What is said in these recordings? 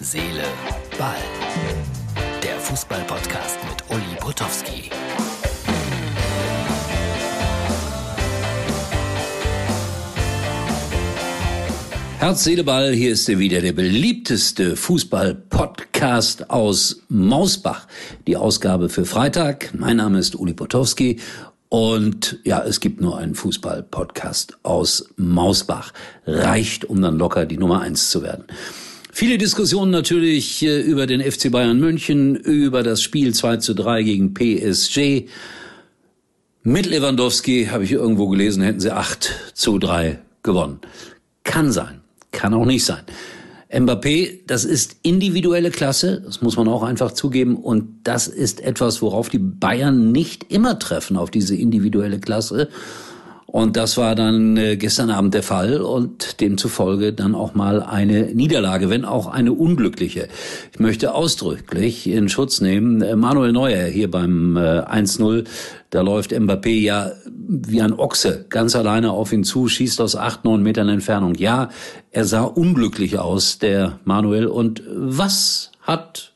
Seele, Ball. Der Fußball-Podcast mit Uli Potowski. Herz, Seele, Ball, hier ist er wieder, der beliebteste Fußball-Podcast aus Mausbach. Die Ausgabe für Freitag. Mein Name ist Uli Potowski und ja, es gibt nur einen Fußball-Podcast aus Mausbach. Reicht, um dann locker die Nummer eins zu werden. Viele Diskussionen natürlich äh, über den FC Bayern München, über das Spiel 2 zu 3 gegen PSG. Mit Lewandowski, habe ich irgendwo gelesen, hätten sie 8 zu 3 gewonnen. Kann sein. Kann auch nicht sein. Mbappé, das ist individuelle Klasse, das muss man auch einfach zugeben. Und das ist etwas, worauf die Bayern nicht immer treffen, auf diese individuelle Klasse. Und das war dann äh, gestern Abend der Fall und demzufolge dann auch mal eine Niederlage, wenn auch eine unglückliche. Ich möchte ausdrücklich in Schutz nehmen, äh, Manuel Neuer hier beim äh, 1-0, da läuft Mbappé ja wie ein Ochse ganz alleine auf ihn zu, schießt aus acht, neun Metern Entfernung. Ja, er sah unglücklich aus, der Manuel. Und was hat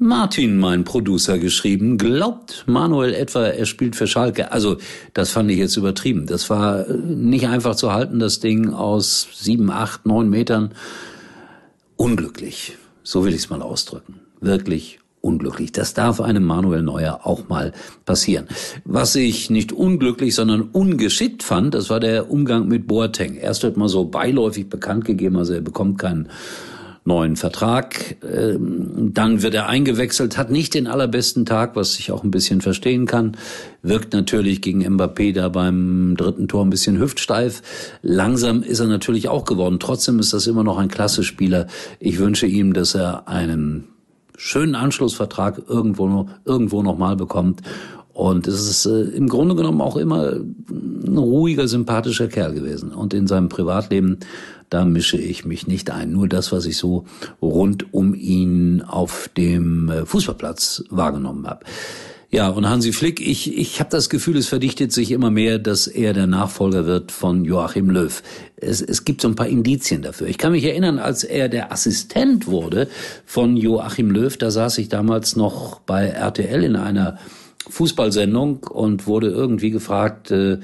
Martin, mein Producer, geschrieben. Glaubt Manuel etwa, er spielt für Schalke? Also, das fand ich jetzt übertrieben. Das war nicht einfach zu halten, das Ding aus sieben, acht, neun Metern. Unglücklich. So will ich es mal ausdrücken. Wirklich unglücklich. Das darf einem Manuel Neuer auch mal passieren. Was ich nicht unglücklich, sondern ungeschickt fand, das war der Umgang mit Boateng. Erst wird mal so beiläufig bekannt gegeben, also er bekommt keinen neuen Vertrag. Ähm, dann wird er eingewechselt, hat nicht den allerbesten Tag, was ich auch ein bisschen verstehen kann. Wirkt natürlich gegen Mbappé da beim dritten Tor ein bisschen hüftsteif. Langsam ist er natürlich auch geworden. Trotzdem ist das immer noch ein klasse Spieler. Ich wünsche ihm, dass er einen schönen Anschlussvertrag irgendwo, irgendwo nochmal bekommt. Und es ist äh, im Grunde genommen auch immer ein ruhiger, sympathischer Kerl gewesen. Und in seinem Privatleben da mische ich mich nicht ein. Nur das, was ich so rund um ihn auf dem äh, Fußballplatz wahrgenommen habe. Ja, und Hansi Flick, ich, ich habe das Gefühl, es verdichtet sich immer mehr, dass er der Nachfolger wird von Joachim Löw. Es, es gibt so ein paar Indizien dafür. Ich kann mich erinnern, als er der Assistent wurde von Joachim Löw, da saß ich damals noch bei RTL in einer Fußballsendung und wurde irgendwie gefragt, äh,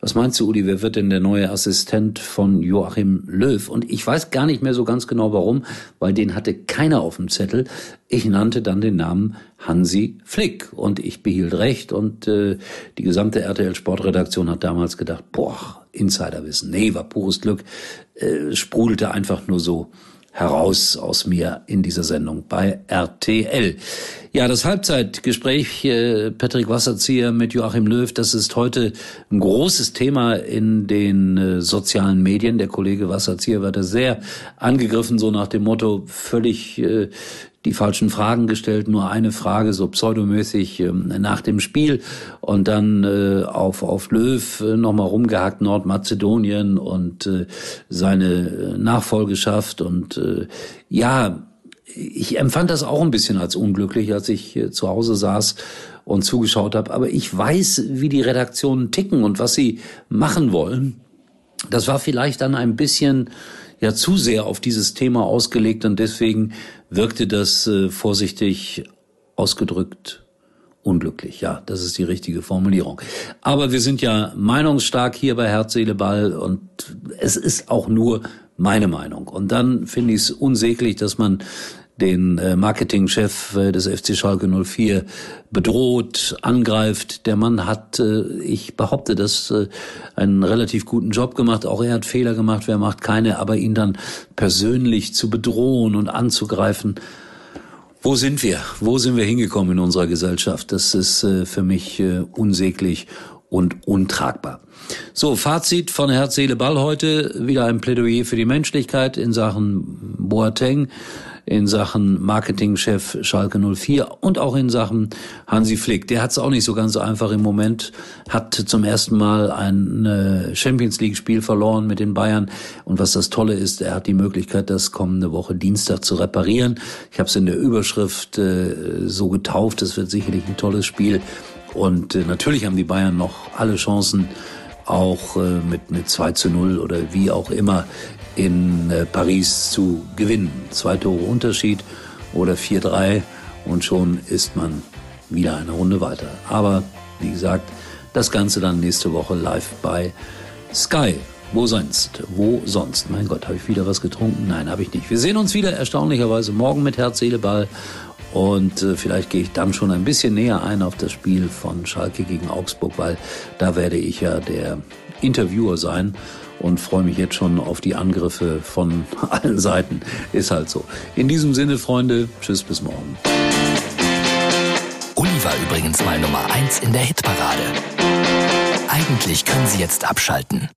was meinst du, Uli, wer wird denn der neue Assistent von Joachim Löw? Und ich weiß gar nicht mehr so ganz genau warum, weil den hatte keiner auf dem Zettel. Ich nannte dann den Namen Hansi Flick und ich behielt recht und äh, die gesamte RTL Sportredaktion hat damals gedacht, boah, Insiderwissen. Nee, war pures Glück, äh, sprudelte einfach nur so heraus aus mir in dieser Sendung bei RTL. Ja, das Halbzeitgespräch äh, Patrick Wasserzieher mit Joachim Löw, das ist heute ein großes Thema in den äh, sozialen Medien. Der Kollege Wasserzieher wird da sehr angegriffen, so nach dem Motto, völlig äh, die falschen Fragen gestellt, nur eine Frage so pseudomäßig ähm, nach dem Spiel und dann äh, auf auf Löw äh, nochmal rumgehackt Nordmazedonien und äh, seine äh, Nachfolgeschaft und äh, ja, ich empfand das auch ein bisschen als unglücklich, als ich zu Hause saß und zugeschaut habe, aber ich weiß, wie die Redaktionen ticken und was sie machen wollen. Das war vielleicht dann ein bisschen ja zu sehr auf dieses Thema ausgelegt und deswegen wirkte das äh, vorsichtig ausgedrückt unglücklich. Ja, das ist die richtige Formulierung. Aber wir sind ja meinungsstark hier bei Herz, Seele, Ball und es ist auch nur meine Meinung. Und dann finde ich es unsäglich, dass man den äh, Marketingchef äh, des FC Schalke 04 bedroht, angreift. Der Mann hat, äh, ich behaupte, das einen relativ guten Job gemacht. Auch er hat Fehler gemacht, wer macht keine, aber ihn dann persönlich zu bedrohen und anzugreifen, wo sind wir? Wo sind wir hingekommen in unserer Gesellschaft? Das ist für mich unsäglich und untragbar. So, Fazit von Herz, Seele, Ball heute. Wieder ein Plädoyer für die Menschlichkeit in Sachen Boateng in Sachen Marketingchef Schalke 04 und auch in Sachen Hansi Flick. Der hat es auch nicht so ganz einfach im Moment, hat zum ersten Mal ein äh, Champions League Spiel verloren mit den Bayern und was das Tolle ist, er hat die Möglichkeit, das kommende Woche Dienstag zu reparieren. Ich habe es in der Überschrift äh, so getauft, es wird sicherlich ein tolles Spiel und äh, natürlich haben die Bayern noch alle Chancen, auch äh, mit, mit 2 zu 0 oder wie auch immer in äh, Paris zu gewinnen. Zwei Tore Unterschied oder 4-3 und schon ist man wieder eine Runde weiter. Aber wie gesagt, das Ganze dann nächste Woche live bei Sky. Wo sonst? Wo sonst? Mein Gott, habe ich wieder was getrunken? Nein, habe ich nicht. Wir sehen uns wieder erstaunlicherweise morgen mit Herz, Seele, Ball. Und äh, vielleicht gehe ich dann schon ein bisschen näher ein auf das Spiel von Schalke gegen Augsburg, weil da werde ich ja der Interviewer sein und freue mich jetzt schon auf die Angriffe von allen Seiten. Ist halt so. In diesem Sinne, Freunde, tschüss bis morgen. Uli war übrigens mal Nummer eins in der Hitparade. Eigentlich können Sie jetzt abschalten.